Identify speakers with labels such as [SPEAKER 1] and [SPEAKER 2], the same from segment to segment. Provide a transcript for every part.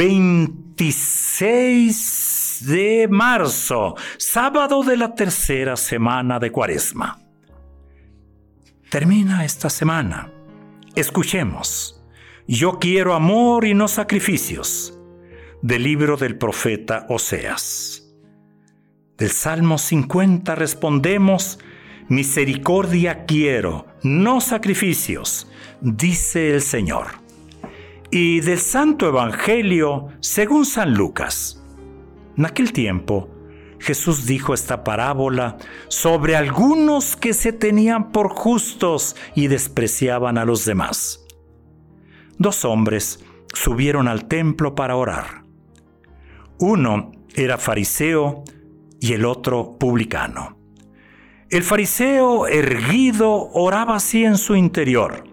[SPEAKER 1] 26 de
[SPEAKER 2] marzo, sábado de la tercera semana de Cuaresma. Termina esta semana. Escuchemos. Yo quiero amor y no sacrificios. Del libro del profeta Oseas. Del Salmo 50 respondemos, Misericordia quiero, no sacrificios, dice el Señor. Y del Santo Evangelio según San Lucas. En aquel tiempo, Jesús dijo esta parábola sobre algunos que se tenían por justos y despreciaban a los demás. Dos hombres subieron al templo para orar. Uno era fariseo y el otro publicano. El fariseo erguido oraba así en su interior.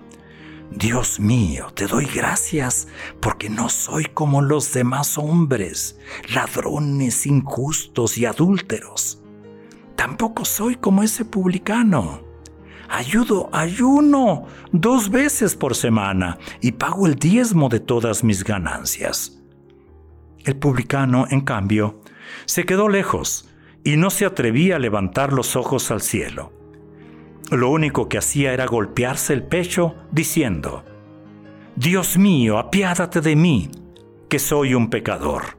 [SPEAKER 2] Dios mío, te doy gracias porque no soy como los demás hombres, ladrones, injustos y adúlteros. Tampoco soy como ese publicano. Ayudo, ayuno dos veces por semana y pago el diezmo de todas mis ganancias. El publicano, en cambio, se quedó lejos y no se atrevía a levantar los ojos al cielo. Lo único que hacía era golpearse el pecho diciendo, Dios mío, apiádate de mí, que soy un pecador.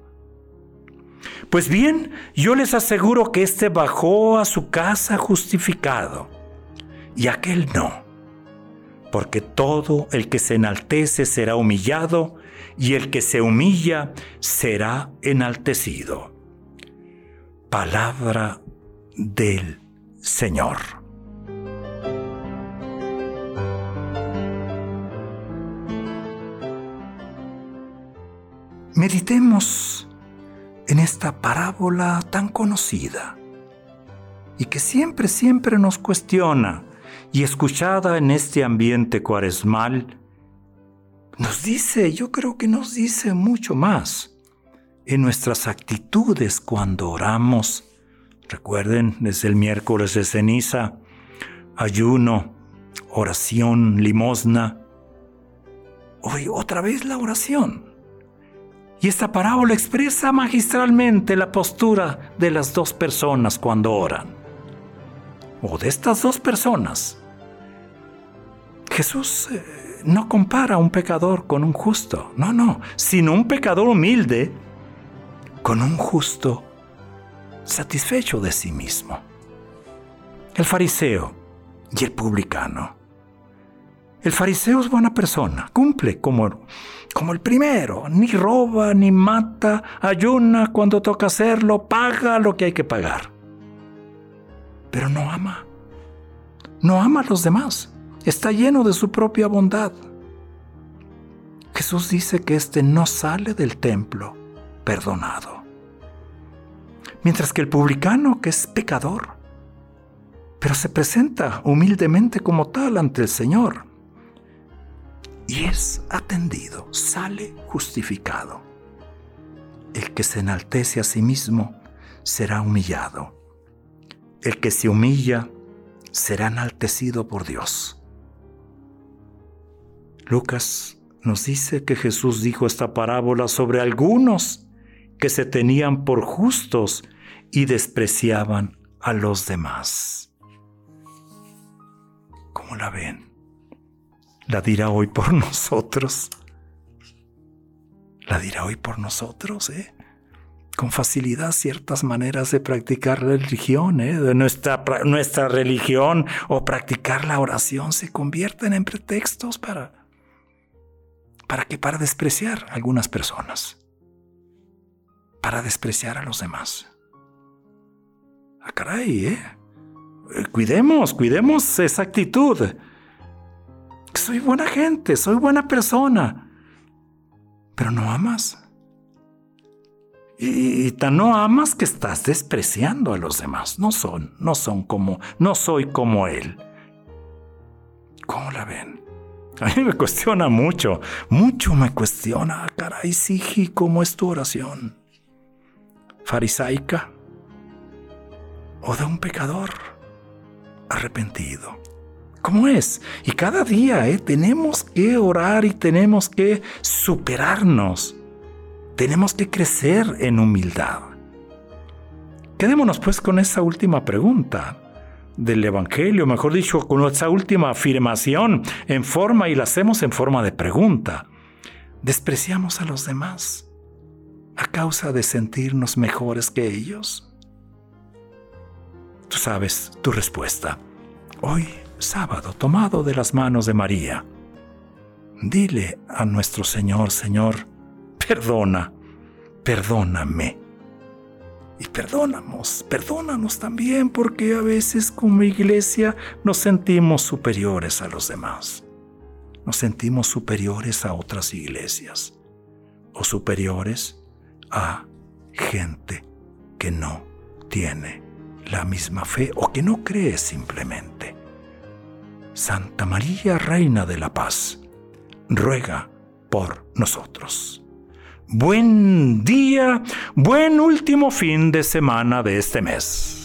[SPEAKER 2] Pues bien, yo les aseguro que éste bajó a su casa justificado, y aquel no, porque todo el que se enaltece será humillado, y el que se humilla será enaltecido. Palabra del Señor. Meditemos en esta parábola tan conocida y que siempre, siempre nos cuestiona y escuchada en este ambiente cuaresmal, nos dice, yo creo que nos dice mucho más en nuestras actitudes cuando oramos. Recuerden, desde el miércoles de ceniza, ayuno, oración, limosna. Hoy otra vez la oración. Y esta parábola expresa magistralmente la postura de las dos personas cuando oran. O de estas dos personas. Jesús eh, no compara a un pecador con un justo, no, no, sino un pecador humilde con un justo satisfecho de sí mismo. El fariseo y el publicano. El fariseo es buena persona, cumple como, como el primero, ni roba, ni mata, ayuna cuando toca hacerlo, paga lo que hay que pagar. Pero no ama, no ama a los demás, está lleno de su propia bondad. Jesús dice que éste no sale del templo perdonado. Mientras que el publicano, que es pecador, pero se presenta humildemente como tal ante el Señor, y es atendido, sale justificado. El que se enaltece a sí mismo será humillado. El que se humilla será enaltecido por Dios. Lucas nos dice que Jesús dijo esta parábola sobre algunos que se tenían por justos y despreciaban a los demás. ¿Cómo la ven? La dirá hoy por nosotros. La dirá hoy por nosotros, ¿eh? con facilidad ciertas maneras de practicar la religión, ¿eh? de nuestra, nuestra religión o practicar la oración se convierten en pretextos para, para para despreciar a algunas personas, para despreciar a los demás. Ah, caray, ¿eh? ¿eh? Cuidemos, cuidemos esa actitud. Soy buena gente, soy buena persona, pero no amas. Y, tan no amas que estás despreciando a los demás. No son, no son como, no soy como él. ¿Cómo la ven? A mí me cuestiona mucho, mucho me cuestiona. Caray, Sigi, ¿cómo es tu oración? ¿Farisaica? ¿O de un pecador arrepentido? ¿Cómo es? Y cada día ¿eh? tenemos que orar y tenemos que superarnos tenemos que crecer en humildad. Quedémonos pues con esa última pregunta del Evangelio, mejor dicho, con esa última afirmación en forma y la hacemos en forma de pregunta. ¿Despreciamos a los demás a causa de sentirnos mejores que ellos? Tú sabes tu respuesta. Hoy, sábado, tomado de las manos de María, dile a nuestro Señor, Señor, perdona, perdóname. Y perdónamos, perdónanos también porque a veces como iglesia nos sentimos superiores a los demás. Nos sentimos superiores a otras iglesias o superiores a gente que no tiene la misma fe o que no cree simplemente. Santa María, Reina de la Paz, ruega por nosotros. Buen día, buen último fin de semana de este mes.